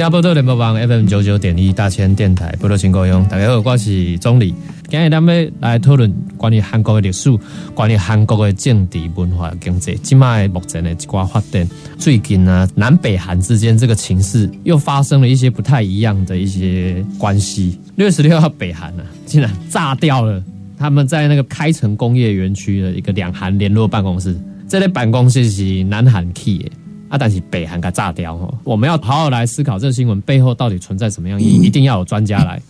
听波多联播网 FM 九九点一大千电台波多情歌用，大家好，我是总理。今日咱们来讨论关于韩国的历史，关于韩国的政治、文化、经济，今麦目前的一寡发展。最近呢，南北韩之间这个情势又发生了一些不太一样的一些关系。六月十六号，北韩呢竟然炸掉了他们在那个开城工业园区的一个两韩联络办公室，这类办公室是南韩 key 的。啊，但是北韩给炸掉吼，我们要好好来思考这个新闻背后到底存在什么样意义，一定要有专家来。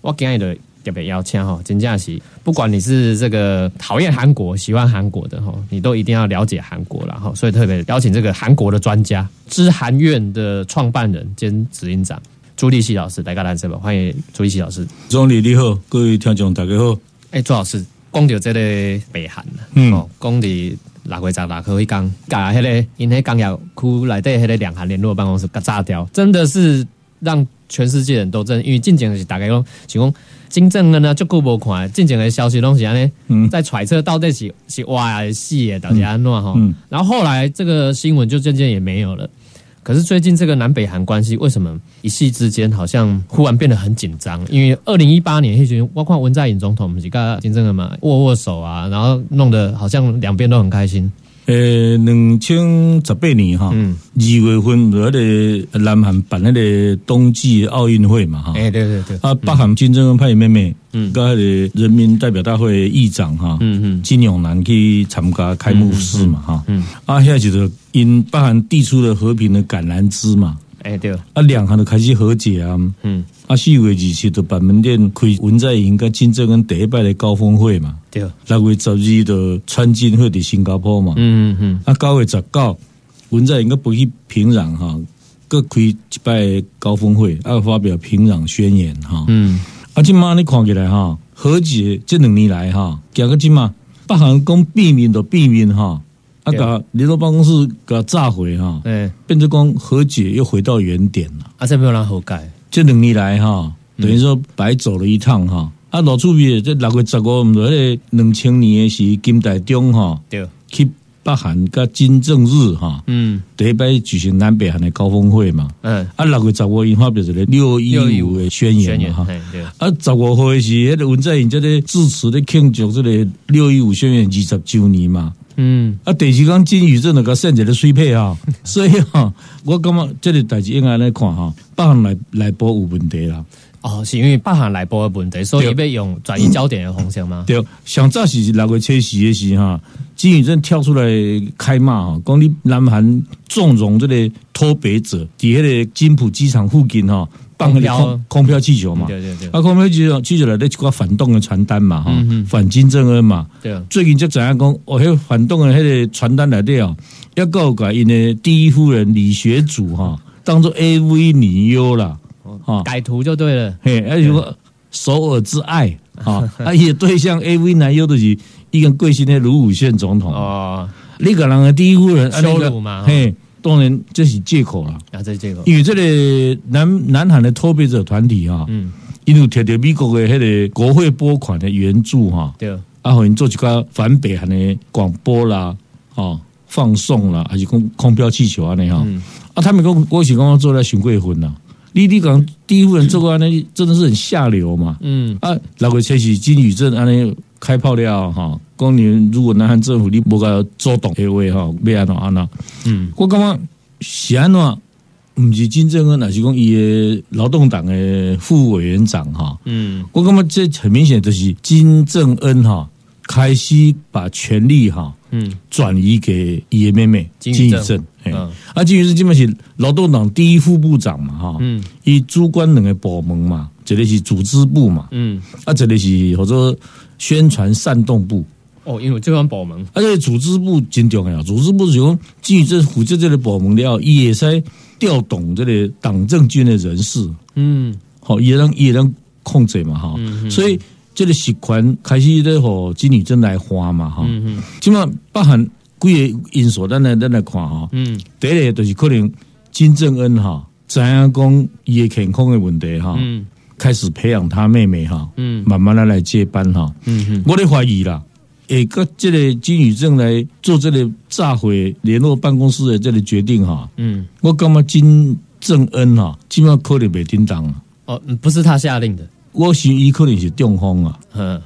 我今日的特别邀请哈，真正是，不管你是这个讨厌韩国、喜欢韩国的哈，你都一定要了解韩国了哈。所以特别邀请这个韩国的专家，知韩院的创办人兼执行长朱立熙老师，大家来这吧，欢迎朱立熙老师。总理你好，各位听众大家好。哎，朱老师，讲到这个北韩嗯，讲的。六月十六号一讲，把迄个因迄工业区内底迄个两韩联络办公室甲炸掉，真的是让全世界人都震。因为进前是大概讲，想讲金正恩呢足够无看，进前的消息拢是安尼，在揣测到底是是哇还是死的，到底安怎哈？然后后来这个新闻就渐渐也没有了。可是最近这个南北韩关系为什么一夕之间好像忽然变得很紧张？因为二零一八年包括文在寅总统是跟金正恩嘛握握手啊，然后弄得好像两边都很开心。呃，两千十八年哈，二月份在那个南韩办那个冬季奥运会嘛哈，哎对对对，啊北韩金正恩派妹妹，嗯，跟那个人民代表大会议长哈，嗯嗯，金永南去参加开幕式嘛哈，嗯，啊现在就是因北韩递出了和平的橄榄枝嘛。哎对，啊两韩都开始和解啊，嗯，啊四月二七的板门店开文在寅跟金正恩第一摆的高峰会嘛，对，六月十二的川金会伫新加坡嘛，嗯嗯，啊九月十九文在寅个不去平壤哈，各开一摆高峰会，啊发表平壤宣言哈，嗯，啊今嘛你看起来哈和解这两年来哈，讲个今嘛北韩讲避免的避免哈。啊，甲联络办公室给炸毁哈，对，变成讲和解又回到原点了。啊，这没有人和解，这两年来哈，等于说白走了一趟哈。啊，老厝边这六月十五，我们说两千年是金大中哈，对，去北韩跟金正日哈，嗯，第一摆举行南北韩的高峰会嘛，嗯，啊，六月十五因发表这个六一五的宣言嘛哈，啊，十五号是迄个文在寅这个致辞的庆祝这个六一五宣言二十周年嘛。嗯，啊，第二讲金宇镇那个甚至的水配啊，所以哈，我感觉这个代志应该来看哈，北韩内内部有问题啦。哦，是因为北韩内部的问题，所以要用转移焦点的方向吗？对，上早是六月七四的时哈，金宇镇跳出来开骂哈，讲你南韩纵容这个脱北者，伫迄个金浦机场附近哈。放个空空飘气球嘛，对对对，啊，空飘气球气球来的一挂反动的传单嘛，哈，反金正恩嘛，对。啊，最近就怎样讲，哦，迄反动的迄个传单来的哦，要告个因的第一夫人李学主哈，当做 A V 女优了，哈，改图就对了，嘿，而且首尔之爱，哈，啊，也对象 A V 男优的是一个贵姓的卢武铉总统。哦，那个人的第一夫人羞辱嘛，嘿。当然这是借口了啊，这是借口。因为这个南南韩的脱北者团体哈，嗯，因为贴着美国的那个国会拨款的援助哈，对，啊，后因做一个反北韩的广播啦，哦，放送啦，还是空空飘气球啊那哈，啊，他们跟郭启刚刚做了寻贵婚呐，你你讲第一夫人做过那真的是很下流嘛，嗯，啊，那个才是金宇镇安尼开炮了哈。讲你如果南韩政府你不该主动下位哈，要安怎安怎？嗯，我感觉是安怎？唔是金正恩，乃是讲伊的劳动党的副委员长哈。嗯，我感觉这很明显就是金正恩哈，开始把权力哈，嗯，转移给伊的妹妹金宇镇。嗯，啊，金宇镇基本是劳动党第一副部长嘛哈。嗯，伊主管两个部门嘛，这里是组织部嘛。嗯，啊，这里是或者宣传煽动部。哦，因为这款部门，而且组织部真重要，组织部是讲基于这负责这个部门了，伊也使调动这个党政军的人士，嗯，好，也能也能控制嘛，哈，所以这个习惯开始咧，和金女珍来花嘛，哈，起码包含几个因素，咱来咱来看哈，嗯，第一个就是可能金正恩哈，知影讲伊的健康的问题哈，嗯，开始培养他妹妹哈，嗯，慢慢的来接班哈，嗯嗯，我咧怀疑啦。诶，个这个金宇正来做这个炸毁联络办公室的这个决定哈，嗯，我感觉金正恩哈，基本上可能没叮当啊。哦，不是他下令的，我是伊可能是中风啊，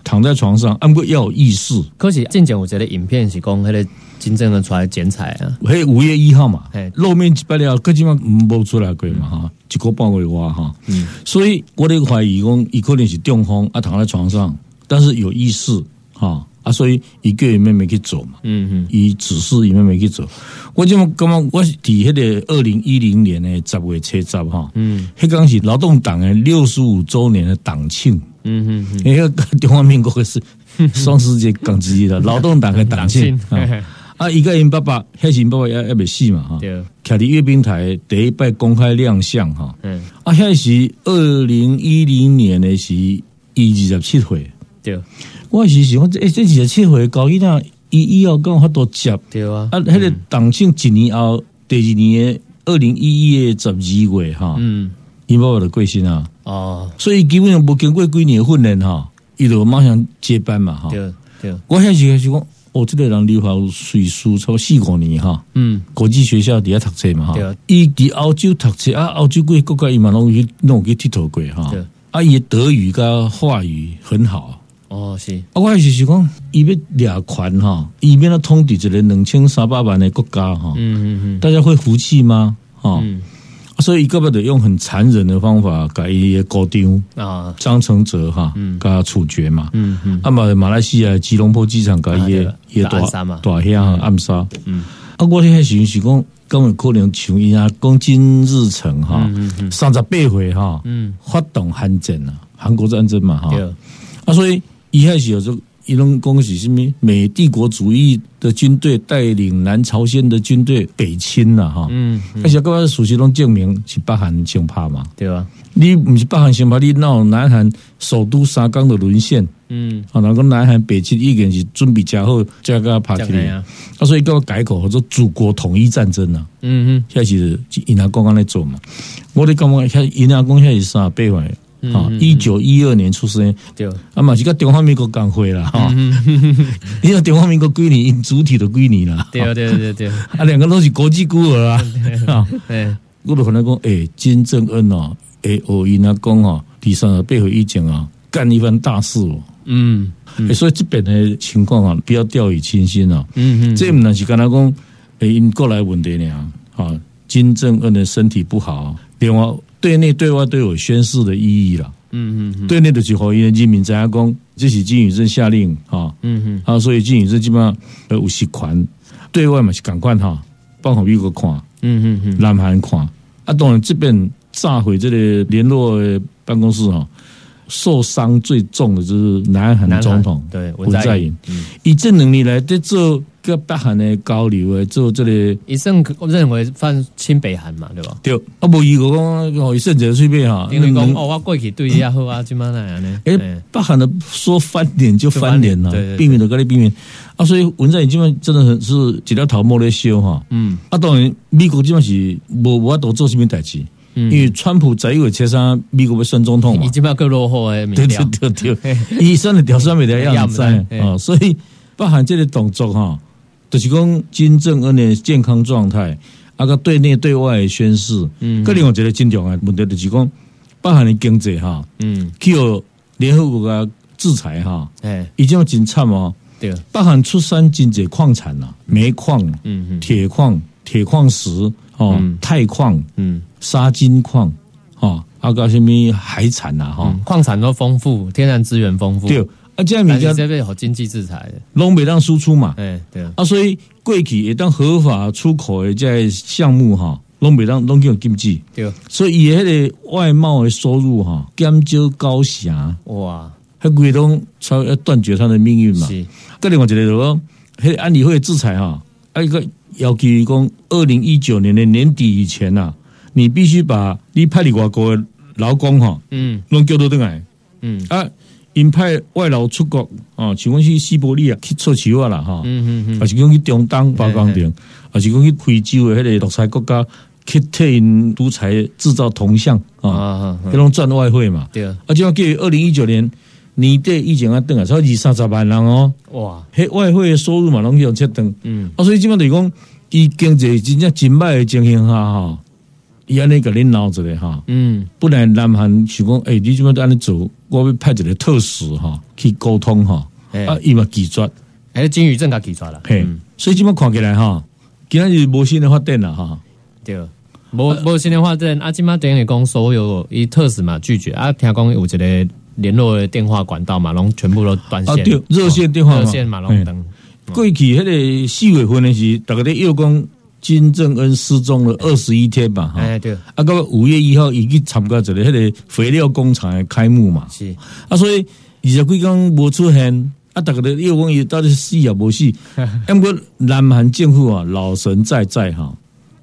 躺在床上，按过要有意识。可是之前有一个影片是讲迄个金正恩出来剪彩啊，嘿，五月一号嘛，露面不了，个基本上冇出来过嘛哈，一个半月话哈，嗯，所以我哋怀疑讲伊可能是中风啊，躺在床上，但是有意识哈。啊，所以伊叫伊妹妹去做嘛，嗯嗯，伊指示伊妹妹去做。我就感觉我是伫迄个二零一零年的十月七十哈，嗯，迄刚是劳动党的六十五周年的党庆，嗯嗯嗯，那个中华民国是 双十节港之一的 劳动党的党庆 啊，伊甲因爸爸，迄时因爸爸也也未死嘛哈，对，徛伫阅兵台第一摆公开亮相哈，嗯，啊，迄是二零一零年的是伊二十七岁，对。我是想，这这二十七岁高一那，伊以后跟我多接对啊。啊，迄个党庆一年后，第二年二零一一的十二月哈，嗯，伊爸爸的贵姓啊？哦，所以基本上无经过几年训练哈，伊就马上接班嘛哈。对对，我现在是讲，哦，这个人留学岁数超四五年哈，嗯，国际学校底下读册嘛哈，伊伫澳洲读册啊，澳洲几个国家伊嘛拢去弄去佚佗过哈，啊，伊德语甲话语很好。哦，是，啊，我是是讲，伊要掠权吼，伊要通敌一个两千三百万的国家吼，嗯嗯嗯，大家会服气吗？哈，所以伊个不得用很残忍的方法，改伊高丢啊，张承泽哈，嗯，他处决嘛，嗯嗯，啊嘛，马来西亚吉隆坡机场改伊也大大乡暗杀，嗯，啊，我咧是是讲，根本可能像伊啊，讲金日成哈，三十八回哈，嗯，发动韩战啊，韩国战争嘛哈，啊，所以。一开始有时候，一种恭喜什么美帝国主义的军队带领南朝鲜的军队北侵了哈，嗯，而且各位熟悉拢证明是北韩先怕嘛，对吧？你不是北韩先怕，你闹南韩首都沙冈的沦陷，嗯，啊，那个南韩北侵已经是准备加好加个拍起来啊，所以叫我改口，叫做祖国统一战争啊，嗯嗯，现在是尹阿公刚在做嘛，我的感觉现在尹阿公现在是三八块。啊，一九一二年出生，对，啊嘛是个中华民国刚会了哈，你说中华民国几年，主体的几年了，对对对对，啊两个都是国际孤儿啊，哎，我都可能讲，哎，金正恩哦，哎，哦，因阿公哦，第三个背后意见啊，干一番大事哦，嗯，所以这边的情况啊，不要掉以轻心啊，嗯嗯，这不是跟他讲，哎，因过来问题呢，啊，金正恩的身体不好，另外。对内对外都有宣誓的意义了。嗯嗯，对内的几号人民在讲，这是金宇镇下令啊。嗯嗯，啊，所以金宇镇基本上有习款，对外嘛是赶快哈，帮好美国看。嗯嗯嗯，南韩看。啊，当然这边炸毁这个联络办公室哈，受伤最重的就是南韩总统对文在寅。以这能力来在做。个北韩的交流的，做这个，医生认为算亲北韩嘛，对吧？对，啊，无伊个讲，医生就随便哈，因为讲哦，我过去对伊也好啊，怎么那样呢？诶，北韩的说翻脸就翻脸了，避免的跟你避免。啊，所以文在寅基本真的很是几条头毛在修哈，嗯，啊，当然美国基本是无无法度做什么代志，因为川普在一位车上，美国要选总统嘛，已经要够落后诶，对对对对，医生的调三美的样子啊，所以北韩这个动作哈。就是讲金正恩的健康状态，啊个对内对外宣示，嗯，个另外一个真重要问题就是讲，北韩的经济哈，嗯，去有联合国个制裁哈，哎，已经真惨哦，对，北韩出产经济矿产呐，煤矿，嗯嗯，铁矿、铁矿石，哦，钛矿，嗯，沙金矿，哈，啊个什么海产呐，哈，矿产都丰富，天然资源丰富，对。啊，这样米家这边好经济制裁。的，拢袂当输出嘛，哎，对。啊，啊，所以过去也当合法出口的这项目哈，拢袂当拢叫经济，对，所以伊迄个外贸的收入哈减少高霞，哇，还规东超要断绝他的命运嘛。是，个另外一个就讲，迄安理会制裁哈，啊一个要求讲，二零一九年的年底以前呐，你必须把你派你外国的劳工哈，嗯，拢叫到登来，嗯。啊。因派外劳出国哦，像讲去西伯利亚去做球啊啦哈，嗯嗯嗯，还是讲去中东包工程，还是讲去非洲的迄个独裁国家去替因独裁制造铜像啊，迄种赚外汇嘛。对。啊，而且给二零一九年年底以前啊，等啊，超二三十万人哦，哇，迄外汇收入嘛，拢用切等，嗯，啊，所以基本就是讲，伊经济真正真歹的情形下哈。伊安尼甲恁闹着咧哈，嗯，不然南韩想讲，诶，你即么都安尼做？我要派一个特使哈去沟通哈，啊，伊嘛拒绝，还是金宇正甲拒绝了，嘿，所以即么看起来哈，今仔日无新的发展了哈，对，无无新的发展，啊，今嘛等于讲所有伊特使嘛拒绝，啊，听讲有一个联络的电话管道嘛，拢全部都断线，热线电话热线嘛，拢等。过去迄个四月份的是，大家咧又讲。金正恩失踪了二十一天吧，哈，哎对，啊个五月一号已经参加这个迄个肥料工厂的开幕嘛，是。啊，所以二十几天无出现，啊，大家的又讲伊到底死也无死，不过南韩政府啊老神在在哈，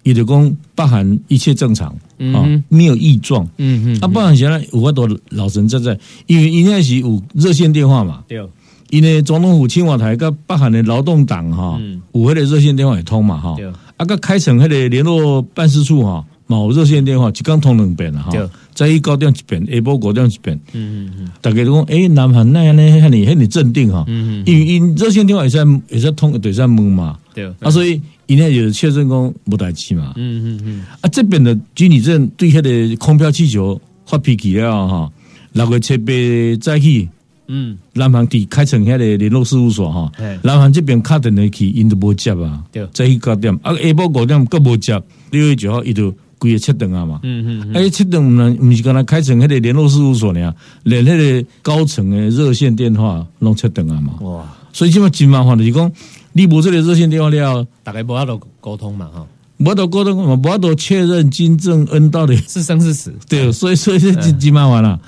伊就讲北韩一切正常啊，没有异状，嗯嗯，啊北韩现在有法多老神在在，因为应该是有热线电话嘛，对。因为总统府青瓦台跟北韩的劳动党哈，有迄个热线电话也通嘛哈，啊个开成迄个联络办事处哈，冇热线电话一刚通两遍了哈，再一高调一遍，下晡高调一遍，嗯嗯嗯，大家都讲诶，南韩那样呢，遐你遐你镇定哈，嗯嗯，因因热线电话也在也在通对在问嘛，对，啊所以因为就是确认讲无代志嘛，嗯嗯嗯，啊这边的军理镇对迄个空飘气球发脾气了哈，六月七八再去。嗯，南韩伫开成遐个联络事务所吼，南韩这边卡电话去，因都无接啊，再去九点，啊下晡五点各无接，六月九号伊就规个切断啊嘛，嗯嗯，哎切断唔能唔是讲他开成迄个联络事务所呢，连迄个高层的热线电话拢切断啊嘛，哇，所以即嘛真麻烦就是讲，你无即个热线电话了，大概无法度沟通嘛吼，无法度沟通嘛，无法度确认金正恩到底是生是死，对，所以所以这真真麻烦啦。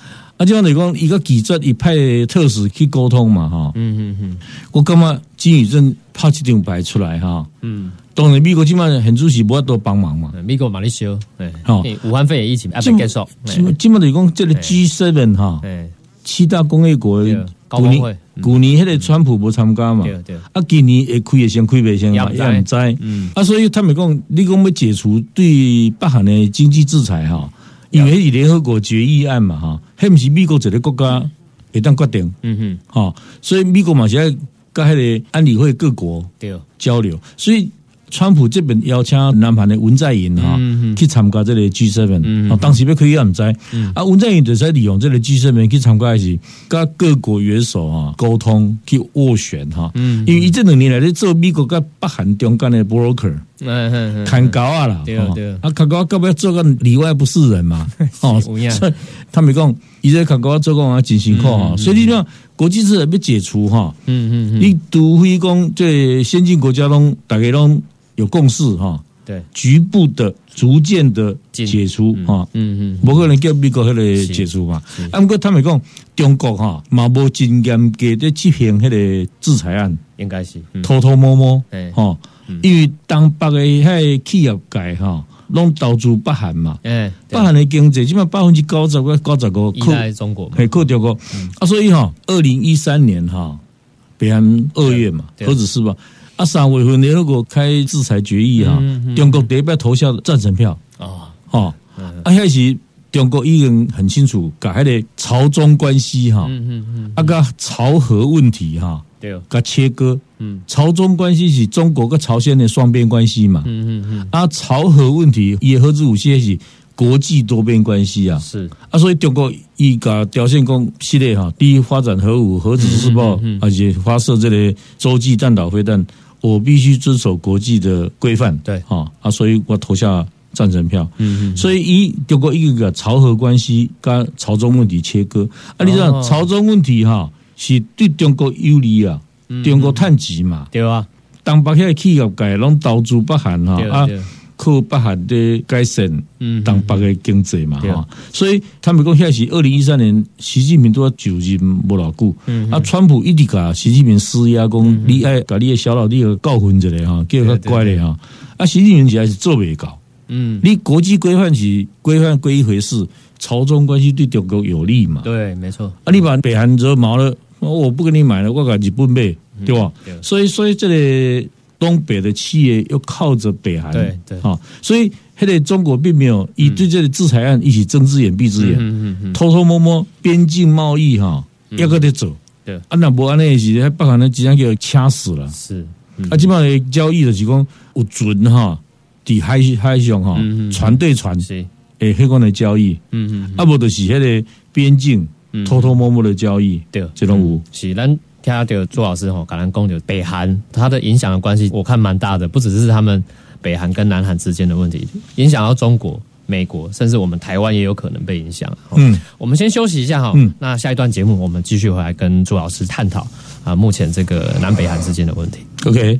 啊，就像你讲，一个记者一派特使去沟通嘛，哈，嗯嗯嗯，我感觉金宇镇拍这张牌出来哈，嗯，当然美国起码很主席不要多帮忙嘛，美国马来西亚，哎，好，武汉肺炎疫情啊，结束，基基本你讲这个 G seven 哈，七大工业国，古年旧年迄个川普不参加嘛，对对，啊，今年会开也先开未先，也唔知，嗯，啊，所以他们讲，你讲要解除对北韩的经济制裁哈。因为是联合国决议案嘛，哈，迄毋是美国一个国家会当决定，嗯哼，哈，所以美国嘛是在跟迄个安理会各国交流，所以川普这边邀请南韩的文在寅哈去参加这个 G seven，当时要可以也唔知，啊，文在寅就在利用这个 G seven 去参加是跟各国元首啊沟通去斡旋哈，因为这两年来咧做美国跟北韩中间的 broker。嗯，看高啊啦，对对，啊。砍高，要不要做个里外不是人嘛？哦，所以他们讲，伊在砍高做个啊，进行课哈，所以你讲国际制裁被解除哈，嗯嗯嗯，你除非讲这先进国家拢大家拢有共识哈，对，局部的逐渐的解除哈，嗯嗯，不可能叫美国迄个解除嘛？啊，不过他们讲中国哈，嘛无真严格的执行迄个制裁案，应该是偷偷摸摸，哈。因为东北个迄企业界哈，拢投资北韩嘛，诶，北韩的经济起码百分之九十个、九十个靠中国，系靠中国。啊，所以哈，二零一三年哈，北韩二月嘛，何止是吧？啊，三月份联合国开制裁决议哈，中国第一要投下赞成票。啊，哈，啊，开始中国已经很清楚，甲迄个朝中关系哈，嗯嗯嗯，啊个朝核问题哈。对，个切割，嗯，朝中关系是中国跟朝鲜的双边关系嘛，嗯嗯嗯，啊，朝核问题也核子武器是国际多边关系啊，是。啊，所以中国一个条线工系列哈，第一发展核武、核子试爆，而且发射这类洲际弹道飞弹，我必须遵守国际的规范，对，哈啊，所以我投下赞成票，嗯嗯，所以一中国一个个朝核关系跟朝中问题切割，啊，你知道朝中问题哈？是对中国有利啊，中国趁钱嘛，对啊，当北遐企业界拢投资北韩哈啊，靠北韩的改善，嗯，东北的经济嘛，哈，所以他们讲现在是二零一三年，习近平都要就任不老久，嗯，啊，川普一直甲习近平施压，讲你爱甲你的小老弟教训一下哈，叫他乖咧哈，啊，习近平起来是做未到，嗯，你国际规范是规范归一回事，朝中关系对中国有利嘛，对，没错，啊，你把北韩惹毛了，我不跟你买了，我甲日本买，对吧？所以，所以这里。东北的企业又靠着北韩，对对，啊，所以现在中国并没有以对这个制裁案一起睁只眼闭只眼，偷偷摸摸边境贸易哈，要个得走，对，啊那不安那是，北韩呢即将给掐死了，是，啊基本上交易的是讲有准哈，底海海上哈，船对船，是，诶，黑光的交易，嗯嗯，啊不就是迄个边境偷偷摸摸的交易，对，这种有，是咱。听到朱老师吼，橄榄公牛北韩，它的影响的关系，我看蛮大的，不只是他们北韩跟南韩之间的问题，影响到中国、美国，甚至我们台湾也有可能被影响。嗯，我们先休息一下哈，嗯那下一段节目我们继续回来跟朱老师探讨啊，目前这个南北韩之间的问题。OK。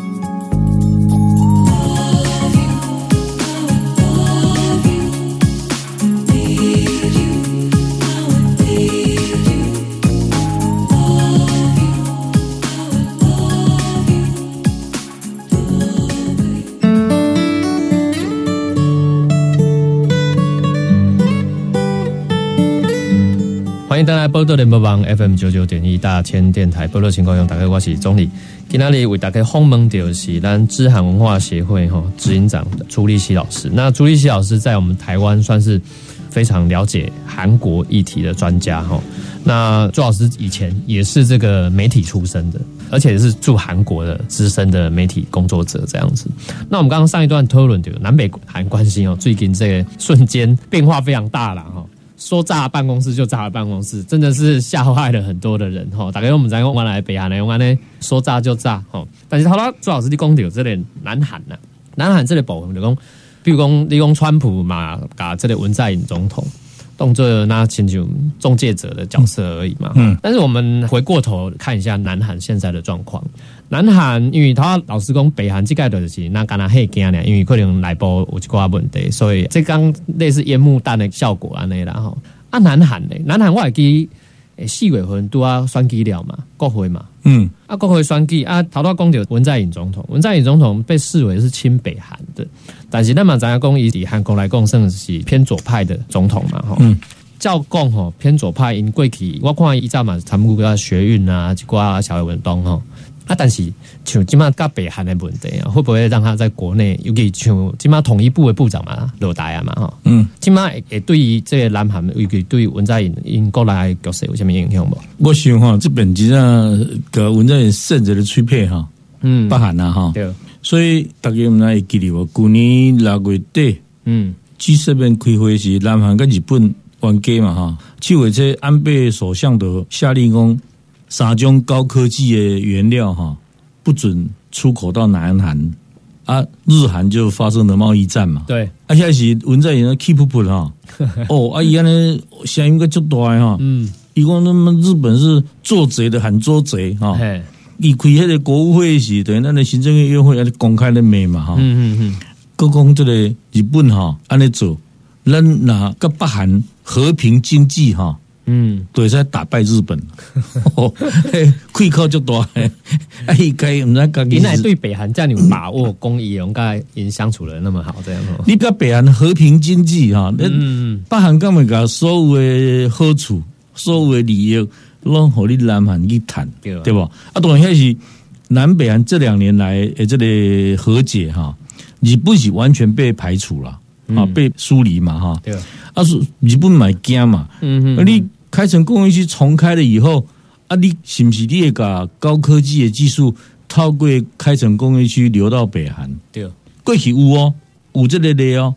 迎登来波多联播网 FM 九九点一大千电台波多情况用，打开我是总理，今天里为大家访问的是咱知韩文化协会哈执行长朱立熙老师。那朱立熙老师在我们台湾算是非常了解韩国议题的专家哈。那朱老师以前也是这个媒体出身的，而且是驻韩国的资深的媒体工作者这样子。那我们刚刚上一段讨论的南北韩关系哦，最近这个瞬间变化非常大了哈。说炸办公室就炸了办公室，真的是吓坏了很多的人哈。大概我们在用完来北韩来用完呢，说炸就炸哈。但是好了朱老师的功底有这里南韩呐，南韩这里保护就讲，比如讲你讲川普嘛，搞这里文在寅总统。动作那请求中介者的角色而已嘛。嗯。但是我们回过头看一下南韩现在的状况。南韩因为他老实讲，北韩这盖的是那刚刚黑惊呢，因为可能内部有一寡问题，所以这刚类似烟幕弹的效果啊那啦吼。啊，南韩咧？南韩我还记。四月份都要选举了嘛，国会嘛，嗯，啊，国会选举啊，头头讲到文在寅总统，文在寅总统被视为是亲北韩的，但是咱嘛咱要讲以韩国来讲，算是偏左派的总统嘛，吼，嗯，照讲吼偏左派因过去，我看伊早嘛，参与个学运啊，一寡小运动吼。啊，但是像今嘛甲北韩的问题啊，会不会让他在国内尤其像今嘛统一部的部长嘛，落台啊嘛哈？嗯，今嘛也对于这个南韩尤其对文在寅因过来角色有什么影响不？我想哈，这本质上个文在寅甚至的吹配哈，嗯，北韩呐哈，对，所以大家唔来记得我去年六月底，嗯，G 这边开会时，南韩跟日本冤家嘛哈，去为这安倍首相的下令讲。三种高科技的原料哈，不准出口到南韩。啊，日韩就发生了贸易战嘛。对，啊，现在是文在寅 keep 不哈，哦，啊，伊安尼声音个足大哈，嗯，伊讲那么日本是做贼的喊做贼哈，伊开迄个国务会时，等于咱的行政院院会要公开的骂嘛哈，嗯嗯嗯，各讲这个日本哈安尼做，咱那个北韩和平经济哈。嗯，对，在打败日本，亏靠就多。哎，该我们那个，原来对北韩这样有把握，公益应该经相处的那么好，这样。你个北韩和平经济哈，嗯，北韩根本个所有的好处，所有的利益，拢和你南韩去谈，对吧？对吧？啊，当然是南北韩这两年来诶，这里和解哈，你不是完全被排除了。啊，被疏离嘛，哈，对，啊是日本买惊嘛，嗯哼，你开城工业区重开了以后，啊，你是不是你也把高科技的技术透过开城工业区流到北韩？对，过去有哦，有这个的哦。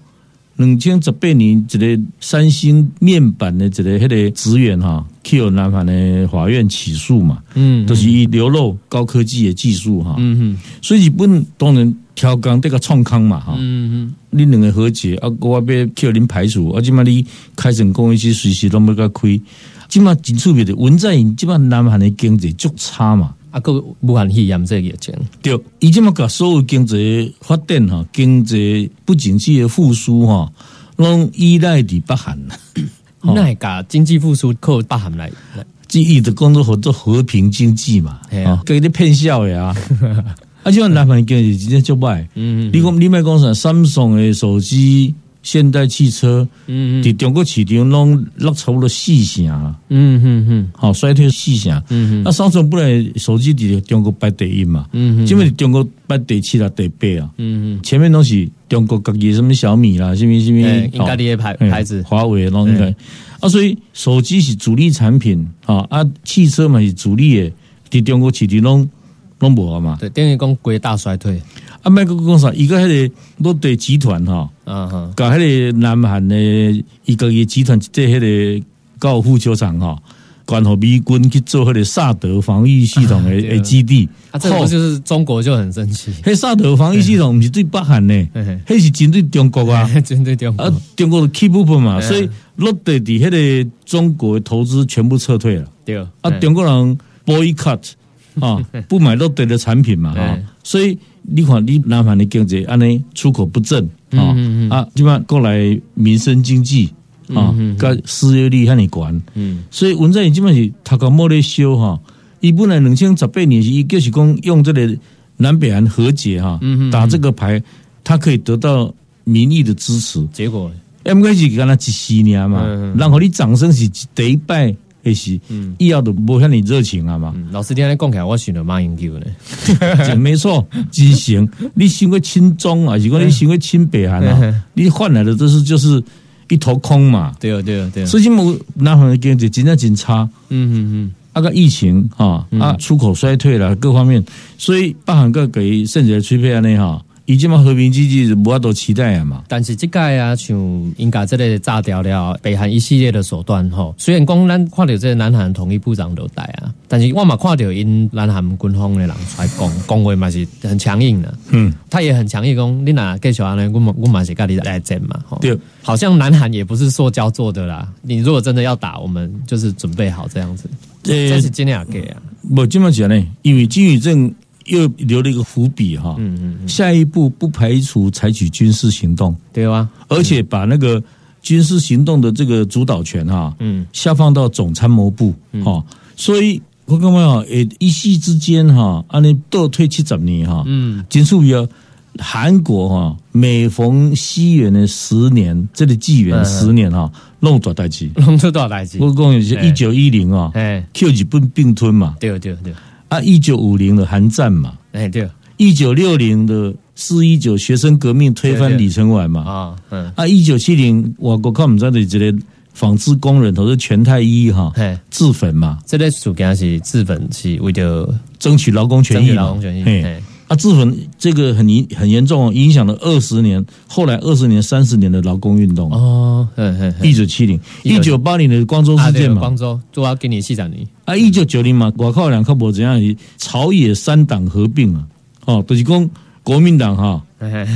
两千十八年，一个三星面板的一个迄个职员哈，去南韩的法院起诉嘛，嗯，都是以流露高科技的技术哈，嗯哼，所以日本当然挑工这个创康嘛哈，嗯哼，你两个和解啊，我要叫恁排除，啊，即嘛你开成公司随时都要甲开，即嘛真趣味的文在寅，即嘛南韩的经济足差嘛。啊，个武汉肺炎这个疫情，对，伊即么甲所有经济发展哈，经济不景气的复苏哈，拢依赖伫北韩。那个经济复苏靠北韩来，即伊的工作合作和平经济嘛，啊，给你骗笑呀。啊，即个南韩经济真正就歹。嗯嗯，你讲你卖讲啥？Samsung 的手机。现代汽车，嗯嗯，伫中国市场拢落差不多四成。啊，嗯嗯嗯，好衰退四成，嗯嗯，那上升不来手机伫中国排第一嘛，嗯嗯，基本中国排第七啦第八啊，嗯嗯，前面拢是中国各己什么小米啦，什么什么，应该的牌牌子，华为拢应该，啊，所以手机是主力产品啊，啊，汽车嘛是主力的，伫中国市场拢拢无啊嘛，对，等于讲国大衰退。啊，麦克讲啥？一个迄个落地集团哈，啊哈，搞迄个南韩的一个集团在迄个高尔夫球场哈，关乎美军去做迄个萨德防御系统的的基地。啊，这不就是中国就很生气？迄萨德防御系统不是对北韩呢，迄是针对中国啊，针对中国。啊，中国的 keep up 嘛，所以落地伫迄个中国投资全部撤退了。对啊，中国人 boycott 啊，不买落地的产品嘛，啊，所以。你看，你南韩的经济安尼出口不振啊。啊，基本上过来民生经济啊，跟失业率很尼高，嗯，所以文在寅基本是他搞莫咧修哈，伊本来两千十八年是伊就是讲用这个南北韩和解哈，打这个牌，他可以得到民意的支持，结果。M 开始跟他一四年嘛，然后你掌声是第一拜。也是，嗯，以后都无像你热情啊嘛。老师今天讲起来，我选了马英九呢，没错，畸形。你想个亲中啊，如果你想个亲北韩啊，你换来的都是就是一头空嘛。对啊，对啊，对啊。所以我南韩的经济真正真差。嗯嗯嗯。那个疫情啊啊，出口衰退了，各方面，所以北韩个给甚至吹配安尼哈。以前嘛和平经济无法度期待啊嘛，但是这届啊，像应该这类炸掉了北韩一系列的手段吼，虽然讲咱看到这个南韩统一部长都带啊，但是我嘛看到因南韩军方的人出来讲，讲话嘛是很强硬的，嗯，他也很强硬讲，你若继续安尼，我嘛我嘛是跟你来战嘛，吼。对，好像南韩也不是塑胶做的啦，你如果真的要打，我们就是准备好这样子，这是今天给啊，我这么讲呢，因为金宇镇。又留了一个伏笔哈，嗯嗯，下一步不排除采取军事行动，对吧？而且把那个军事行动的这个主导权哈，嗯，下放到总参谋部哈，所以我讲嘛，诶，一夕之间哈，安尼倒退七十年哈，嗯，结束于韩国哈，每逢西元的十年，这里纪元十年哈，弄多代志，弄出多少代志？我讲是一九一零啊，哎，Q 日本并吞嘛，对对对。啊，一九五零的韩战嘛，哎对，一九六零的四一九学生革命推翻李承晚嘛，啊嗯，啊一九七零我国靠我们这里这些纺织工人都是全太一哈，自焚嘛，这类事件是自焚是为了争取劳工权益劳工权益。啊，自焚这个很影很严重，影响了二十年，后来二十年、三十年的劳工运动哦。一九七零、一九八零的光州事件嘛，光州主要给你细讲你啊。一九九零嘛，我靠两靠不怎样？朝野三党合并啊，哦，就是讲国民党哈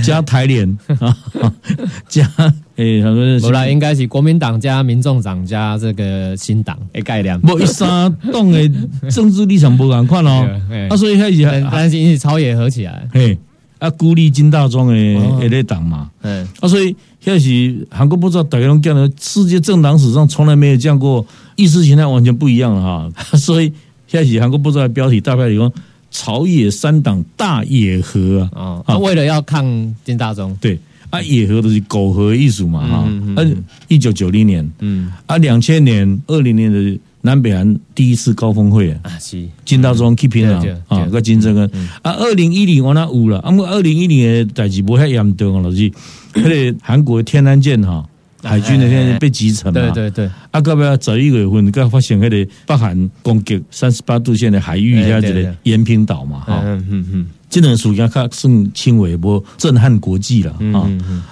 加台联啊 加。诶，他说后来应该是国民党加民众党加这个新党诶概念，无一三党的政治立场不敢看哦。啊，所以开始担心是朝野合起来，嘿，啊，孤立金大庄的诶类党嘛，嗯，啊，所以开始韩国不知道大家拢讲了，世界政党史上从来没有这样过，意识形态完全不一样了哈。所以开始韩国不知道标题大概有朝野三党大野合啊，啊，为了要抗金大中，对。啊，野合都是苟合艺术嘛，哈。嗯，一九九零年，嗯，啊，两千年、二零年的南北韩第一次高峰会啊，是。金大中 keep 平啊，啊，个金正恩。啊，二零一零我那有了，啊，我二零一零的代志不太严重啊，老师，迄个韩国天安舰哈海军那天被击沉嘛。对对对。啊，到尾十一月份，刚发现迄个北韩攻击三十八度线的海域，下这个延平岛嘛，哈。嗯嗯嗯。这种属于较算轻微，不震撼国际了啊。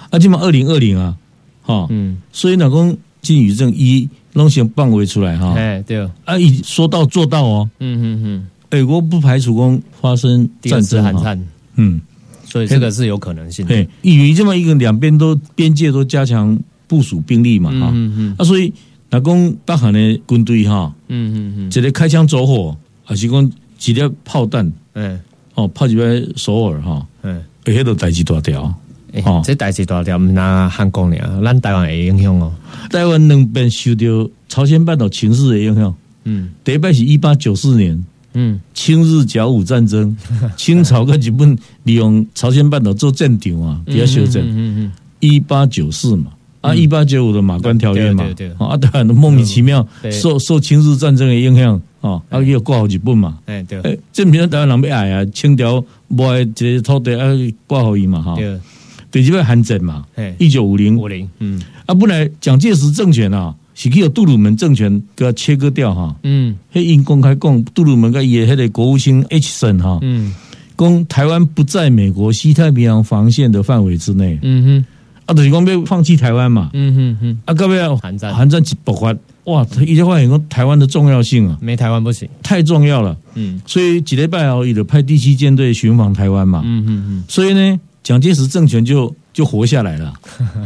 啊，即嘛二零二零啊，哈。嗯。所以老公金宇正一弄些范围出来哈。哎，对。啊，一说到做到哦。嗯嗯嗯。美国不排除讲发生战争哈。嗯。所以这个是有可能性。对，以这么一个两边都边界都加强部署兵力嘛，哈，嗯嗯，啊，所以那讲北韩的军队哈，嗯嗯嗯，直接开枪走火，还是讲几粒炮弹，哎，哦，炮击在首尔哈，哎，迄都代志大条，哦，这代志大条，唔那韩国呢，咱台湾会影响哦，台湾两边受到朝鲜半岛情势的影响，嗯，第一摆是一八九四年。嗯，清日甲午战争，清朝跟日本利用朝鲜半岛做战场啊，比较修正。嗯嗯，一八九四嘛，啊，一八九五的马关条约嘛，啊，当然莫名其妙受受清日战争的影响啊，啊，又挂好日本嘛。哎，对，哎，证明台湾人要爱啊，清朝买这个土地啊，挂好伊嘛，哈。对，对，这边韩战嘛，一九五零。五零，嗯，啊，本来蒋介石政权啊。是去有杜鲁门政权给他切割掉哈，嗯，黑因公开讲杜鲁门个也还得国务卿 H 森哈，嗯，讲台湾不在美国西太平洋防线的范围之内，嗯哼，啊，就是讲要放弃台湾嘛，嗯哼哼，啊，各位韩战。韩战一爆发，哇，一句话讲台湾的重要性啊，没台湾不行，太重要了，嗯，所以几礼拜后，伊就派第七舰队巡防台湾嘛，嗯哼哼，所以呢，蒋介石政权就。就活下来了，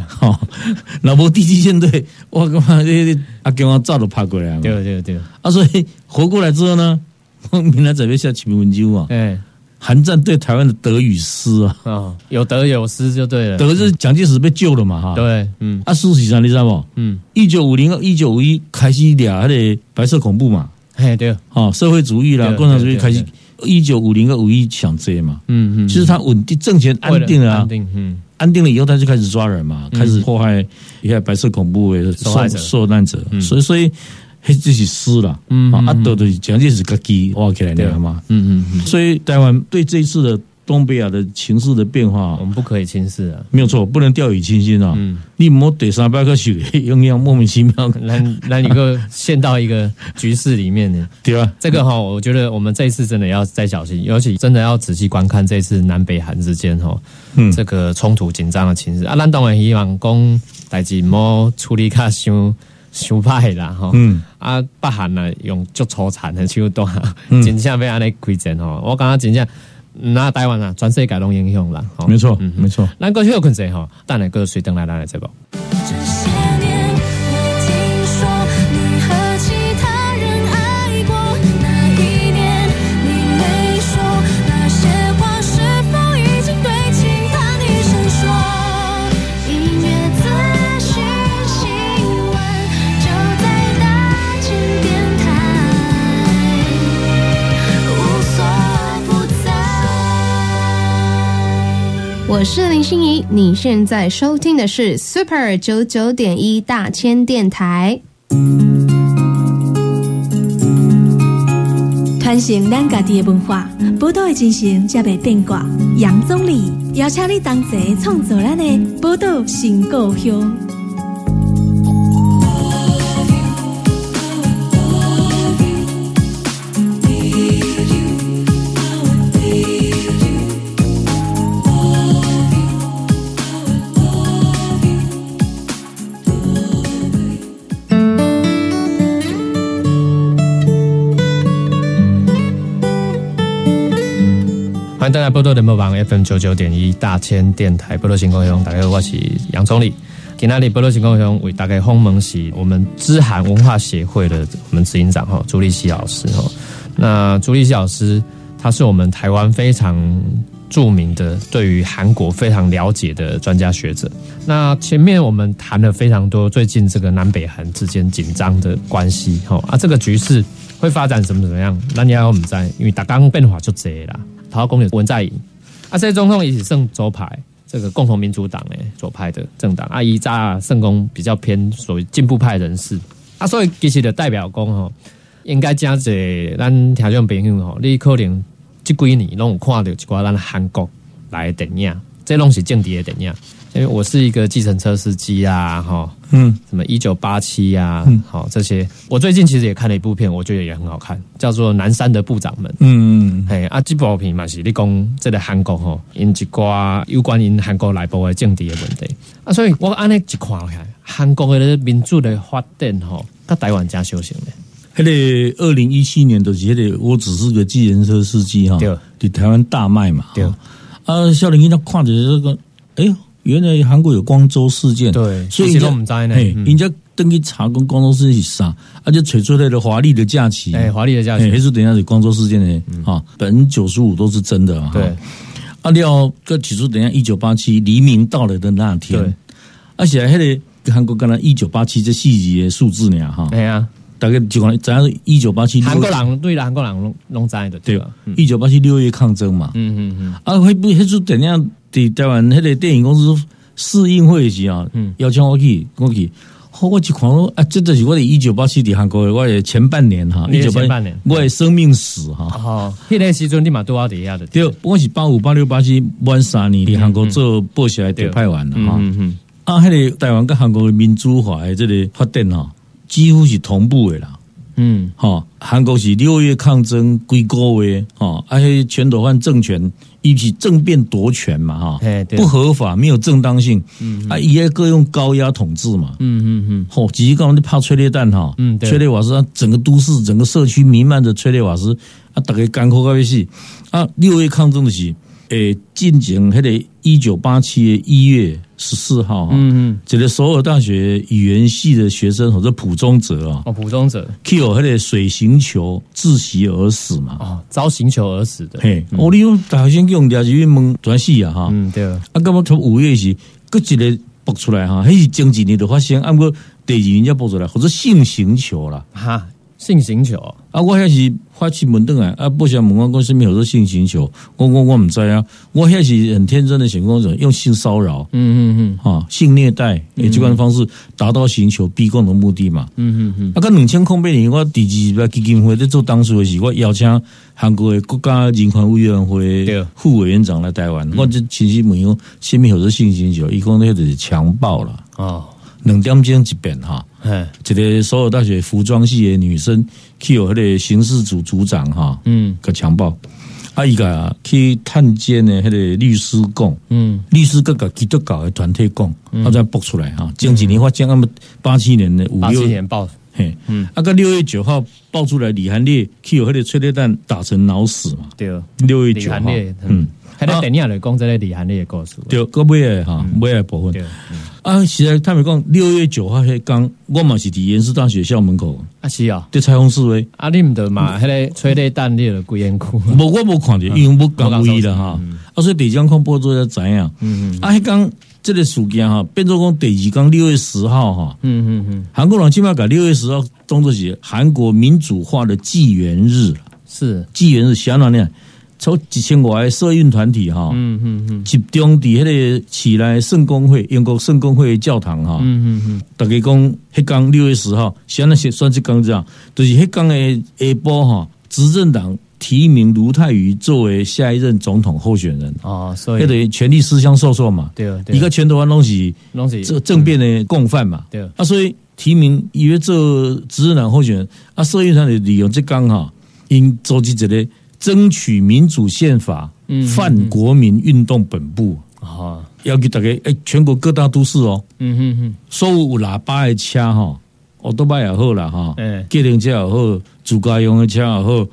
好，老婆第七舰队，我干嘛这阿给我照都拍过来了，对对对，啊，所以活过来之后呢，明来准备下启明文鸠啊，哎，韩战对台湾的得与失啊，啊，有得有失就对了，得是蒋介石被救了嘛，哈，对，嗯，啊，事实上你知道不？嗯，一九五零一九五一开始俩的白色恐怖嘛，哎，对，哦，社会主义啦，共产主义开始。一九五零和五一抢劫嘛，嗯嗯，其实他稳定政权安定了，安定，嗯，安定了以后他就开始抓人嘛，开始迫害一些白色恐怖的受受难者，所以所以嘿这是失了，嗯啊，都都蒋介石个基挖起来的嘛，嗯嗯，所以台湾对这一次的。东北亚的情势的变化，我们不可以轻视啊！没有错，不能掉以轻心啊！嗯，你莫对三百个血，用样莫名其妙，来来一个陷到一个局势里面呢？对啊，这个哈，我觉得我们这一次真的要再小心，尤其真的要仔细观看这次南北韩之间哈，嗯，这个冲突紧张的情势啊。咱当然希望讲代志莫处理卡伤伤歹啦吼，嗯啊，北韩啊用足粗残的手段，真正要安尼开战吼，我感觉真正。那台湾啊，全世界拢影响啦，没错，没错。咱过去有困者吼？等下过水等来来这个。我是林心怡，你现在收听的是 Super 九九点一大千电台。传承咱家己的文化，宝岛的进行才袂变卦。杨总理邀请你同齐创作咱的报道新故乡。欢迎大家波多联播网 FM 九九点一大千电台波多新故乡，大家好，我是杨总理。今天里波多新故乡为大家访问是我们知韩文化协会的我们执行长哈朱立熙老师哈。那朱立熙老师他是我们台湾非常著名的对于韩国非常了解的专家学者。那前面我们谈了非常多最近这个南北韩之间紧张的关系哈啊这个局势会发展怎么怎么样？那你要我们在因为大刚变化就这啦。陶公有文在寅，啊，这总统也是胜左派，这个共同民主党诶，左派的政党，啊，伊扎圣公比较偏属于进步派人士，啊，所以其实的代表公吼，应该加者咱听众朋友吼，你可能这几年拢有看到一寡咱韩国来的电影，这拢是政治的电影，因为我是一个计程车司机啊，哈，嗯，什么一九八七呀，好这些，我最近其实也看了一部片，我觉得也很好看，叫做《南山的部长们》。嗯，嘿，啊，这部片嘛是你讲这个韩国吼，因一寡有关因韩国内部的政治的问题。啊，所以我安尼一看看，韩国的民主的发展吼，甲台湾真修行的。迄个二零一七年的时个，我只是个计程车司机哈，对，台湾大卖嘛，对，啊，少年伊那看着这个，哎呦。原来韩国有光州事件，对，所以都唔知呢。人家登记查跟光州事件是啥，而且扯出来的华丽的假期，哎，华丽的假期，还是等下是光州事件呢？啊，百分之九十五都是真的。对，阿廖个起初等下一九八七黎明到来的那天，而且还得韩国刚才一九八七这细节数字呢？哈，对啊，大概就讲咱一九八七韩国人对韩国人拢拢知的，对吧？一九八七六月抗争嘛，嗯嗯嗯，啊，会不会是等下？在台湾迄个电影公司试映会时啊，邀请我去，我去，我一看啊，这就是我的一九八七的韩国的我的前半年哈，一九八年，我的生命史哈。哦，迄个时阵你嘛多少底下的？对，我是八五八六八七满三年伫韩国做报社的特派员了哈。嗯嗯。啊，迄个台湾跟韩国的民主化的这个发展哈，几乎是同步的啦。嗯，哈，韩国是六月抗争归国月，哈，而且全斗焕政权一起政变夺权嘛，哈，不合法，没有正当性，嗯，啊，也各用高压统治嘛，嗯嗯嗯，吼，几个人都怕催泪弹哈，嗯，催泪瓦斯，整个都市、整个社区弥漫着催泪瓦斯，啊，大家干枯个死，啊，六月抗争的是。诶，进行迄个一九八七年一月十四号，嗯嗯，这个首尔大学语言系的学生或者普中者啊，哦，普中哲，Q 迄个水行球窒息而死嘛，哦，遭行球而死的，嘿，我利用大学生用掉去问转系啊哈，嗯对，啊，咁么从五月时，各一个爆出来哈，迄是前几年就发生，按过第二年才爆出来，或者性行球啦，哈。性行球啊！我遐是发起门灯来！啊，不想问我讲什么叫做性行球？我我我唔知啊！我遐是很天真的想讲者用性骚扰，嗯嗯嗯，哈，性虐待以这款方式达到寻求逼供的目的嘛，嗯嗯嗯。啊，跟两千空八年我第二个基金会在做当初的时，我邀请韩国的国家人权委员会副委员长来台湾，我就亲自问讲什么叫做性行球？伊讲那就是强暴了啊。两点钟一遍哈，一个所有大学服装系的女生去有迄个刑事组组长哈，嗯，个强暴，啊伊个去探监的迄个律师讲，嗯，律师各个基督教的团体讲，他才爆出来哈，前几年发生那么八七年的五六年报，嘿，嗯，啊个六月九号爆出来李韩烈去有迄个催泪弹打成脑死嘛，对，六月九号，嗯。还在等你来讲这个李涵的故事。对，个尾的哈，尾的部分。啊，实在他们讲六月九号迄刚，我嘛是伫延世大学校门口。啊，是啊，在彩虹示威。啊，你唔得嘛？迄个催泪弹你了，鬼眼哭。无，我无看着，因为我讲故意的哈。啊，所以第二张看播做才知影。嗯嗯。啊，迄刚这个事件哈，变做讲第二刚六月十号哈。嗯嗯嗯。韩国人起码改六月十号当作是韩国民主化的纪元日是纪元日，相当呢。从一千外社运团体哈，嗯嗯嗯，集中伫迄个起来圣公会，英国圣公会教堂哈，嗯嗯嗯，大家讲迄刚六月十号，先那些算是刚这样，就是迄刚的下晡哈，执政党提名卢泰愚作为下一任总统候选人。啊，所以等于权力私相授受嘛，对，一个拳头湾东西，东西这政变的共犯嘛，对，啊，所以提名以为做执政党候选人，啊，社运团体利用这刚哈，因组织一个。争取民主宪法，泛国民运动本部。啊，要给大家诶，全国各大都市哦，嗯哼哼，所有喇叭的车哈，奥多巴也好啦哈，嗯，机动车也好，自家用的车也好，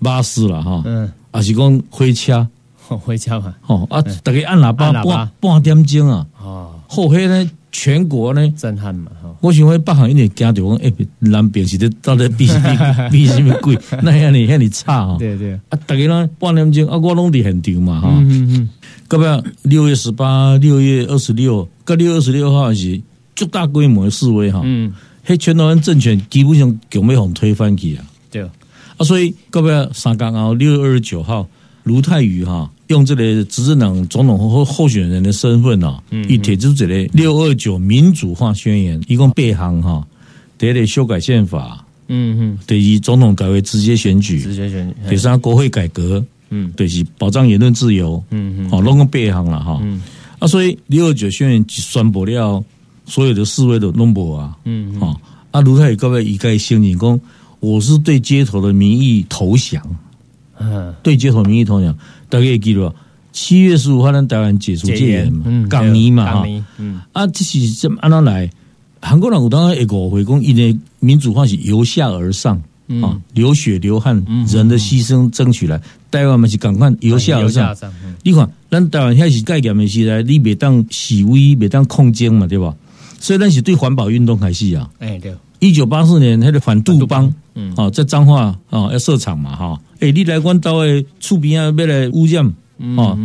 巴士啦哈，嗯，还是讲火车，火车嘛，哦啊，大家按喇叭半半点钟啊，哦，后黑呢？全国呢？震撼嘛！我想讲北韩一点惊到讲，哎，南边是的，到底比比 比什么贵？那样你遐你差吼？对对啊，大家呢半点钟啊，我拢伫现场嘛哈。嗯嗯。隔壁六月十八、六月二十六，隔六月二十六号是最大规模的示威哈。嗯。迄全台湾政权基本上就要互推翻去啊。对啊。啊，所以到尾三刚后六月二十九号，卢泰愚哈。用这个执政党总统候候选人的身份啊，以提出这个六二九民主化宣言，一共八项哈，第一修改宪法，嗯嗯，第二总统改为直接选举，直接选举，第三国会改革，嗯，对是保障言论自由，嗯嗯，哦，拢共八项了哈，嗯，啊，所以六二九宣言宣布了，所有的示威都弄不啊，嗯，好，啊，卢泰愚各位一概声明讲，我是对街头的民意投降，嗯，对街头民意投降，大家记住，七月十五号咱台湾解除戒严嘛，港尼嘛，哈，嗯，啊，这是怎么安怎来？韩国人有当然一个回讲，因为民主化是由下而上。啊，流血流汗，人的牺牲争取来，台湾嘛是赶快由下而上。你看，咱台湾开始改革的时代，你袂当示威，袂当抗争嘛，对吧？所以咱是对环保运动开始啊。哎，对。一九八四年，那个反杜邦，嗯，哦，在彰化哦要设厂嘛，哈。哎，你来阮兜诶厝边啊，要来污染，嗯哦，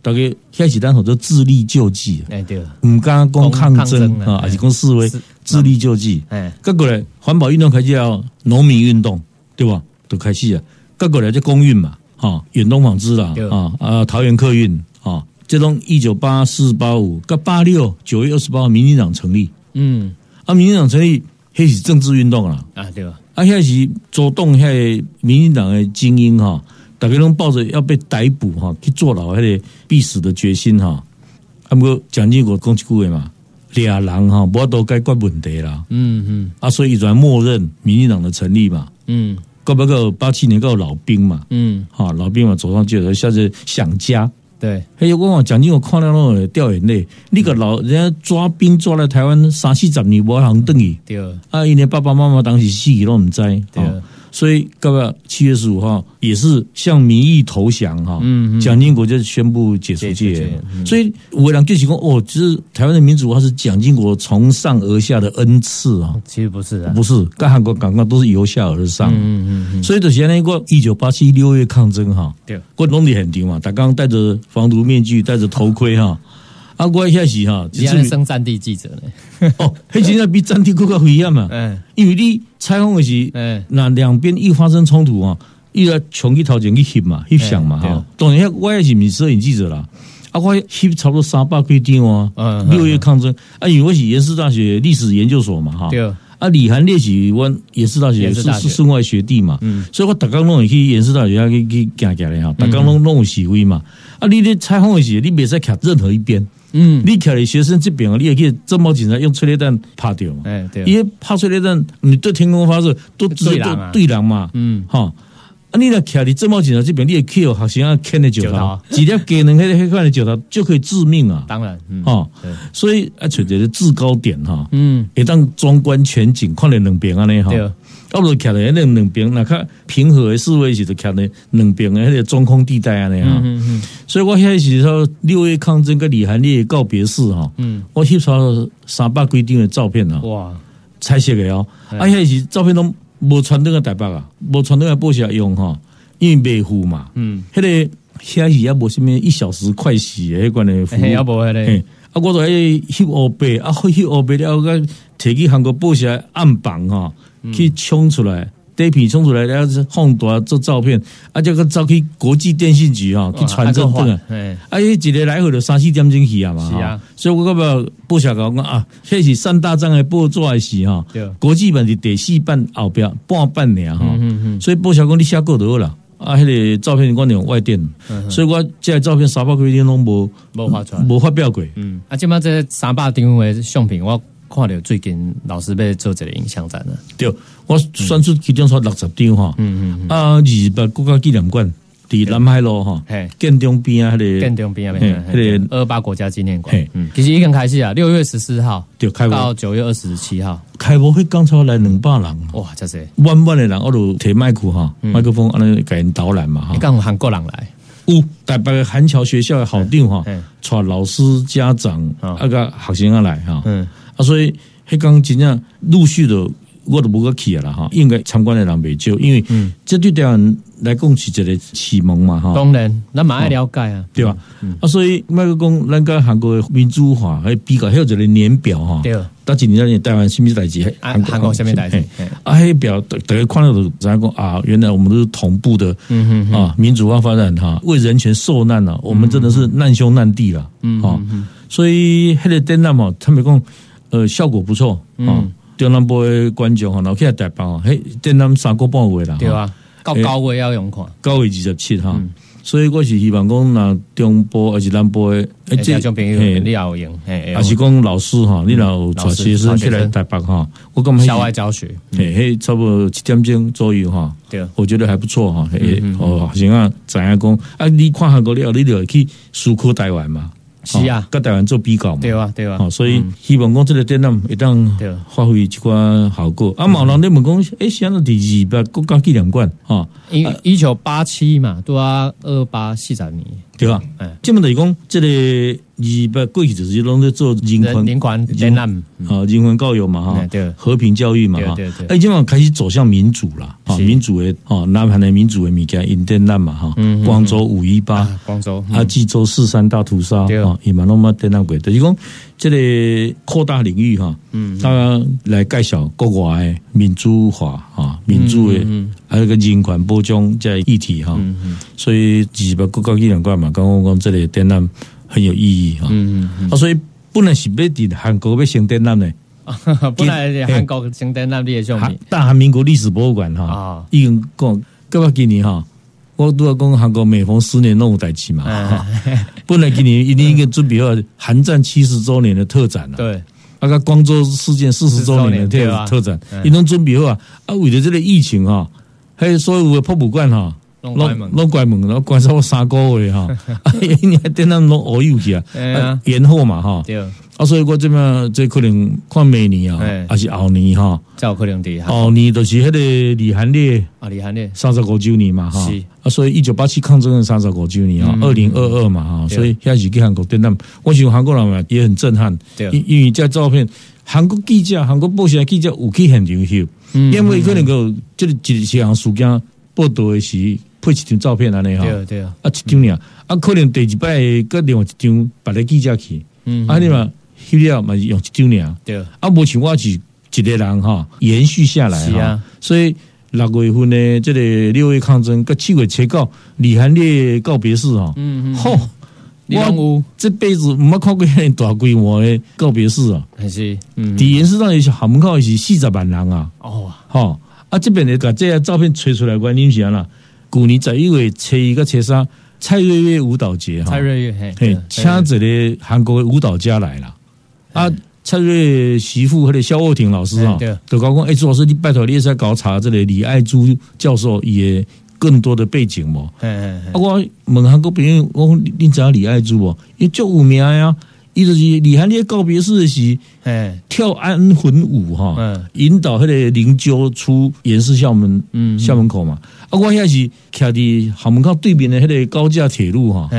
大概开始咱好多自力救济。哎，对。唔敢讲抗争啊，还是讲示威。自力救济，哎，各过来环保运动开始要农民运动，对吧？都开始啊，各过来就公运嘛，哈，远东纺织啦，啊啊，桃园客运啊，这种一九八四八五跟八六九月二十八号，民进党成立，嗯，啊，民进党成立，开始政治运动了，啊，对吧？啊，遐是主动遐民进党的精英哈，大家拢抱着要被逮捕哈，去坐牢迄个必死的决心哈，啊，毋过蒋经国讲一句话嘛。俩人哈，不都该怪问题啦。嗯嗯，啊，所以然默认民进党的成立嘛。嗯，够不够八七年够老兵嘛。嗯，好，老兵嘛走上街头，下次想家。对，还有我讲蒋经国看到那个掉眼泪，那个老人家抓兵抓来台湾三四十年，无人等伊。对，啊，因为爸爸妈妈当时死都唔知。对。所以，各位七月十五号也是向民意投降哈，蒋经国就宣布解除戒严。所以，我两就提供哦，其实台湾的民主它是蒋经国从上而下的恩赐啊。其实不是，啊，不是，跟韩国刚刚都是由下而上。嗯嗯嗯。所以，就现在一个一九八七六月抗争哈，对，我弄得很低嘛，他刚刚戴着防毒面具，戴着头盔哈。啊，我一开始哈，你还升战地记者呢？哦，迄现在比战地更加危险嘛。嗯，因为你采访的是，嗯，那两边一发生冲突啊，伊来冲去头前去翕嘛，翕相嘛哈。当然，我也是民摄影记者啦。啊，我翕差不多三百几张啊。嗯，六月抗争啊，因为我是延世大学历史研究所嘛哈。对。啊，李涵烈是我延世大学是是室外学弟嘛。嗯。所以我大刚拢会去延世大学去去行行的哈，大刚拢拢有示威嘛。啊，你咧采访的时，你别使徛任何一边。嗯，你看你学生这边你也可以这么警察用催泪弹拍掉嘛？哎，对，因为怕催泪弹，你对天空发射都对对人嘛。嗯，哈，啊，你来看你这么警察这边，你也可以有学生啊啃的九头，几条给人黑黑块的九头就可以致命啊。当然，哈，所以啊，取得制高点哈，嗯，会当壮观全景，看两边啊呢哈。啊，不是徛在那两边，那较平和的示威时就徛在两边的迄个中空地带啊，那样。所以我迄时说六月抗争跟李涵烈告别式吼，嗯，我翕出三百几张的照片啊，哇，彩色的哦，啊，开始照片拢无传那个台北啊，无传那个报社用吼，因为未付嘛，嗯，迄个遐时也无什么一小时快洗的迄款的服务，也无迄个，啊，我都喺翕黑白，啊，翕黑白了，个摕去韩国报社暗榜哈。去冲出来，底片冲出来，然后是放大做照片，啊，这个照去国际电信局啊，去传真啊，啊，一个来回就三四点钟去啊嘛，是啊，所以我感觉报社讲讲啊，这是三大章的报做的是哈，国际版是第四版后边半半年哈，所以报社讲你写够多了，啊，迄个照片我用外电，所以我这照片三百几张拢无无发出来，无发表过，嗯，啊，即马这三百张的相片我。看到最近老师被做这个影像展呢。对，我算出其中说六十张哈。嗯嗯。啊，二八国家纪念馆伫南海路哈，建中边啊，迄个建中边啊，迄个二八国家纪念馆。嗯，其实已经开始啊，六月十四号就开到九月二十七号。开幕会刚才来两百人，哇，这是万万的人，我都提麦克哈，麦克风安尼给人导览嘛哈。刚韩国人来，有台北的韩侨学校的好定哈，带老师、家长那个学生啊来哈。嗯。啊，所以迄刚真正陆续的，我都无个去了哈。应该参观的人袂少，因为这对台湾来讲是一个启蒙嘛哈。当然，咱蛮爱了解啊，对吧？啊，所以麦克讲，咱跟韩国民主化还比较还有一个年表哈。对。到今年台湾什么代志？韩韩国什么代志？啊，迄表大家看到都怎样讲啊？原来我们都是同步的，嗯嗯啊，民主化发展哈，为人权受难了，我们真的是难兄难弟了，嗯啊，所以迄个电脑嘛，他们讲。呃，效果不错嗯！中南部的观众哈，然后去台北吼，嘿，电南三个半月啦，对啊，高高位要用看，九月二十七哈。所以我是希望讲，那中部还是南部的，这种朋友你也要用，还是讲老师哈，你老带学生起来台北哈，我感觉校外教学，嘿，嘿，差不多七点钟左右哈，对，我觉得还不错哈，嘿，哦，行啊，怎样讲啊？你看韩国了，你就去思考台湾嘛。是啊，跟台湾做比较嘛，对啊，对啊，所以希望讲这个展览一旦发挥一寡效果。啊，毛人你问讲，诶，现在第二百国家纪念馆哈，一一九八七嘛，对啊，二八四十年，对吧？哎，这么等于讲这个。二百过去就是拢在做人权、人权、人权啊，人权教育嘛哈，对，和平教育嘛哈。哎，今晚开始走向民主了，啊，民主的啊，南韩的民主的物件，印展览嘛哈，广州五一八，广州啊，济州四三大屠杀啊，伊蛮那么展览过，就是讲这个扩大领域哈，嗯，他来介绍国外的民主化啊，民主的，还有个人权保障这议题哈，所以二百国家纪念馆嘛，刚刚讲这里展览。很有意义哈，嗯嗯啊，所以本来是要伫韩国要升展览呢，本来韩国升展览的项目，大韩民国历史博物馆哈，啊，已经讲，今年哈，我都要讲韩国每逢十年弄有代志嘛，哈，本来今年一定应该准备好韩战七十周年的特展了，对，那个光州事件四十周年的特特展，一拢准备好啊，啊，为了这个疫情哈，还有所有的博物馆哈。弄关门，弄关门，然后关上我三个月哈，你还等那弄熬油去啊？延后嘛哈。对。啊，所以我即边这可能看明年啊，还是后年哈。有可能的。后年就是迄个李韩烈啊，李韩烈三十五周年嘛哈。是。啊，所以一九八七抗争的三十五周年啊，二零二二嘛哈。所以现在是去韩国展览，我想韩国人嘛也很震撼。对。因因为这照片，韩国记者、韩国报社记者有去现场去，因为可能个即个一项事件报道的是。配一张照片安尼哈，对对啊，啊一张尔，啊可能第一摆搁另外一张别个记者去，嗯，啊你嘛，翕了嘛用一张尔，对，啊目前我是一个人哈，延续下来哈，所以六月份呢，这个六月抗争，跟七月七告李韩烈告别式哈，嗯嗯，吼，我这辈子没看过遐大规模的告别式啊，还是，嗯，第延世上是厦门口是四十万人啊，哦，哈，啊这边的把这些照片吹出来，关键是安啦。旧年十一月初一个初三，蔡瑞月舞蹈节哈，蔡瑞月嘿，请一个韩国的舞蹈家来了。啊，蔡瑞月媳妇和个肖沃婷老师啊，都讲讲，哎，朱老师，你拜托你再搞查这里李爱珠教授也更多的背景嘛。啊，我问韩国朋友，我讲你知道李爱珠不？因为足有名呀。伊就是李汉烈告别式时，哎，跳安魂舞哈，嗯，引导迄个灵柩出严氏校门，嗯，校门口嘛。啊，我遐是徛伫校门口对面的迄个高架铁路哈，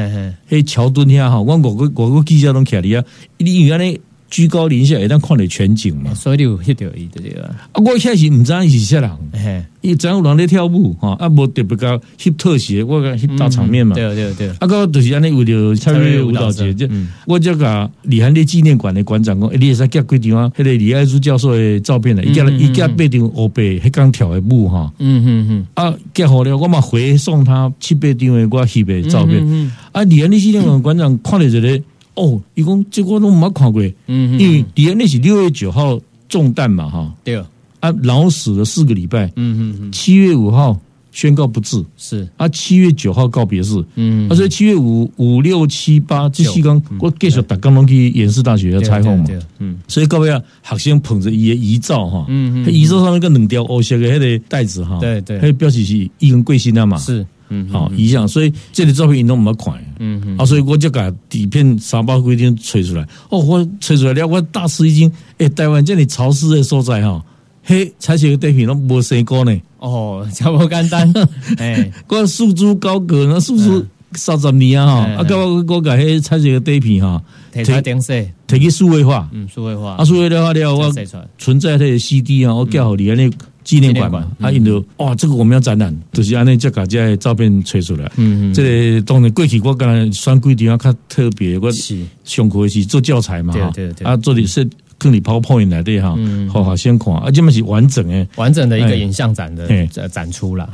迄桥墩遐哈，我外国外国记者拢徛伫啊，因为安尼。居高临下，会当看着全景嘛，所以你有翕到伊的对啊。啊，我开始毋知伊是啥人，嘿，伊知影有人咧跳舞吼，啊，无特别高翕特写，我讲翕大场面嘛。对对对。啊，个就是安尼为了参与舞蹈节，就我这个李汉烈纪念馆的馆长讲，你会使寄几张啊？迄个李爱珠教授的照片呢？伊夹伊夹八张黑白迄刚跳的舞哈。嗯嗯嗯。啊，寄好了，我嘛回送他七八张的我翕的照片。啊，李汉烈纪念馆馆长看了一个。哦，伊讲这我都冇看过，嗯，因为第二那是六月九号中弹嘛，哈，对，啊，然后死了四个礼拜，嗯嗯嗯，七月五号宣告不治，是，啊，七月九号告别式，嗯，啊，所以七月五五六七八这四天，我继续打刚拢去延世大学要采访嘛，嗯，所以各位啊，学生捧着伊的遗照哈，嗯嗯，遗照上面个两条黑色的迄个带子哈，对对，迄表示是伊根贵姓的嘛，是。嗯，好，一样，所以这里照片运动冇看，嗯嗯，啊，所以我就把底片三百规定吹出来，哦，我吹出来了，我大吃一惊，诶，台湾这里潮湿的所在哈，嘿，采取个对比都冇生过呢，哦，真无简单，哎，我束之高阁，那束之三十年啊，哈，啊，我我甲迄采取个对比哈，提出电视，提去数位化，嗯，数位化，啊，数位化了，我存在迄个 CD 啊，我叫好你安尼。纪念馆嘛，啊，印度哇，这个我们要展览，就是安尼再把这照片吹出来。嗯嗯，这当然过去我刚才选几地方较特别，我上课是做教材嘛，对对对，啊，做的是跟你 PowerPoint 来的哈，好好先看，啊，这么是完整诶，完整的一个影像展的展出了，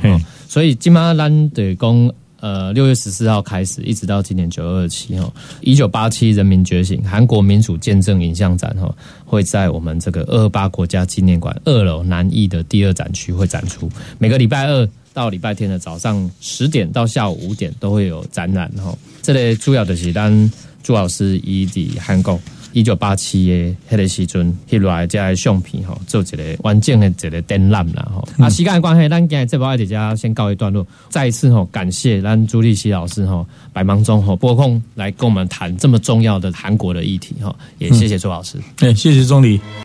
所以今嘛咱得讲。呃，六月十四号开始，一直到今年九二七哈，一九八七人民觉醒，韩国民主见证影像展哈，会在我们这个二二八国家纪念馆二楼南翼的第二展区会展出。每个礼拜二到礼拜天的早上十点到下午五点都会有展览哈。这里主要的是咱朱老师以及韩国。一九八七的迄个时阵，翕来这些相片吼，做一个完整的一个展览啦吼。啊，时间的关系，咱今日这部爱迪家先告一段落。再一次吼，感谢咱朱立熙老师吼，百忙中吼拨空来跟我们谈这么重要的韩国的议题哈。也谢谢朱老师，哎，谢谢钟理。